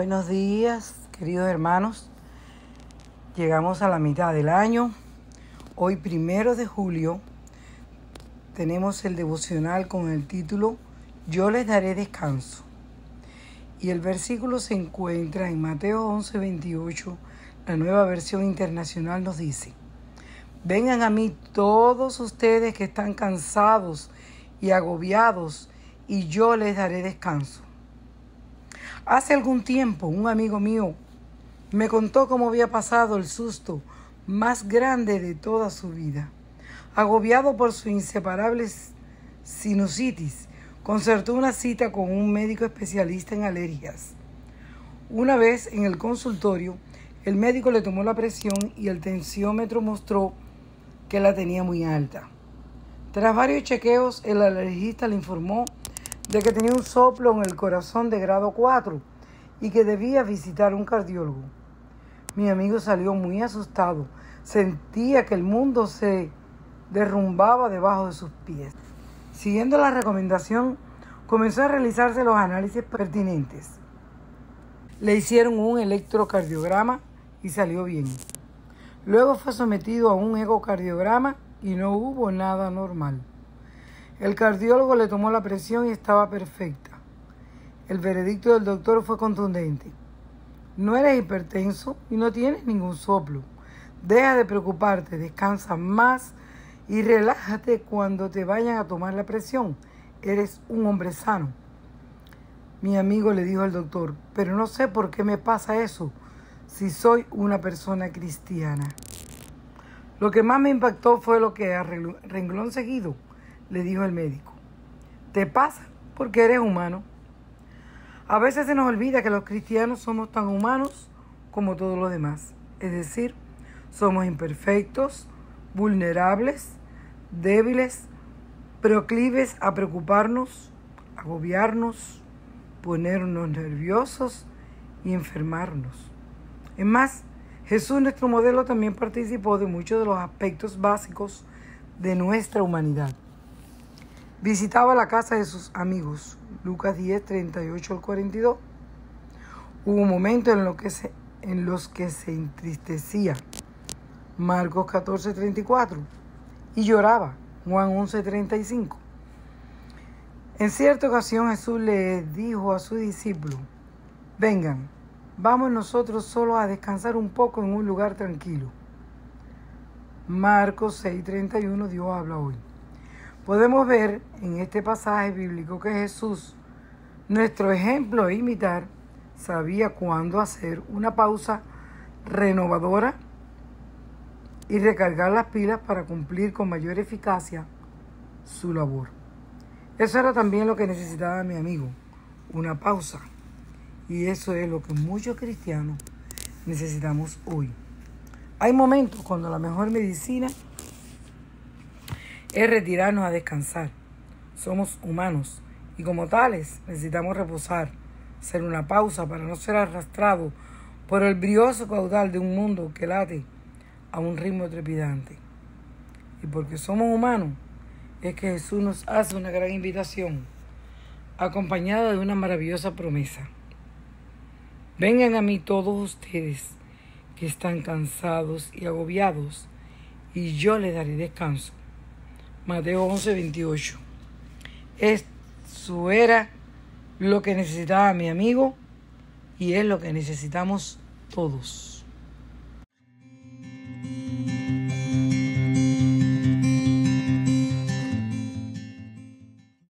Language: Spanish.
Buenos días, queridos hermanos. Llegamos a la mitad del año. Hoy, primero de julio, tenemos el devocional con el título Yo les daré descanso. Y el versículo se encuentra en Mateo 11, 28. La nueva versión internacional nos dice, Vengan a mí todos ustedes que están cansados y agobiados, y yo les daré descanso. Hace algún tiempo un amigo mío me contó cómo había pasado el susto más grande de toda su vida. Agobiado por su inseparable sinusitis, concertó una cita con un médico especialista en alergias. Una vez en el consultorio, el médico le tomó la presión y el tensiómetro mostró que la tenía muy alta. Tras varios chequeos, el alergista le informó de que tenía un soplo en el corazón de grado 4 y que debía visitar un cardiólogo. Mi amigo salió muy asustado. Sentía que el mundo se derrumbaba debajo de sus pies. Siguiendo la recomendación, comenzó a realizarse los análisis pertinentes. Le hicieron un electrocardiograma y salió bien. Luego fue sometido a un ecocardiograma y no hubo nada normal. El cardiólogo le tomó la presión y estaba perfecta. El veredicto del doctor fue contundente. No eres hipertenso y no tienes ningún soplo. Deja de preocuparte, descansa más y relájate cuando te vayan a tomar la presión. Eres un hombre sano. Mi amigo le dijo al doctor, pero no sé por qué me pasa eso si soy una persona cristiana. Lo que más me impactó fue lo que a renglón seguido le dijo el médico. Te pasa porque eres humano. A veces se nos olvida que los cristianos somos tan humanos como todos los demás. Es decir, somos imperfectos, vulnerables, débiles, proclives a preocuparnos, agobiarnos, ponernos nerviosos y enfermarnos. Es más, Jesús, nuestro modelo, también participó de muchos de los aspectos básicos de nuestra humanidad. Visitaba la casa de sus amigos. Lucas 10, 38 al 42. Hubo momentos en, que se, en los que se entristecía. Marcos 14, 34. Y lloraba. Juan 11, 35. En cierta ocasión Jesús le dijo a su discípulo, vengan, vamos nosotros solo a descansar un poco en un lugar tranquilo. Marcos 6, 31 Dios habla hoy. Podemos ver en este pasaje bíblico que Jesús, nuestro ejemplo imitar, sabía cuándo hacer una pausa renovadora y recargar las pilas para cumplir con mayor eficacia su labor. Eso era también lo que necesitaba mi amigo, una pausa. Y eso es lo que muchos cristianos necesitamos hoy. Hay momentos cuando la mejor medicina es retirarnos a descansar. Somos humanos y como tales necesitamos reposar, hacer una pausa para no ser arrastrado por el brioso caudal de un mundo que late a un ritmo trepidante. Y porque somos humanos, es que Jesús nos hace una gran invitación, acompañada de una maravillosa promesa. Vengan a mí todos ustedes que están cansados y agobiados, y yo les daré descanso. Mateo 11, 28. Eso era lo que necesitaba mi amigo y es lo que necesitamos todos.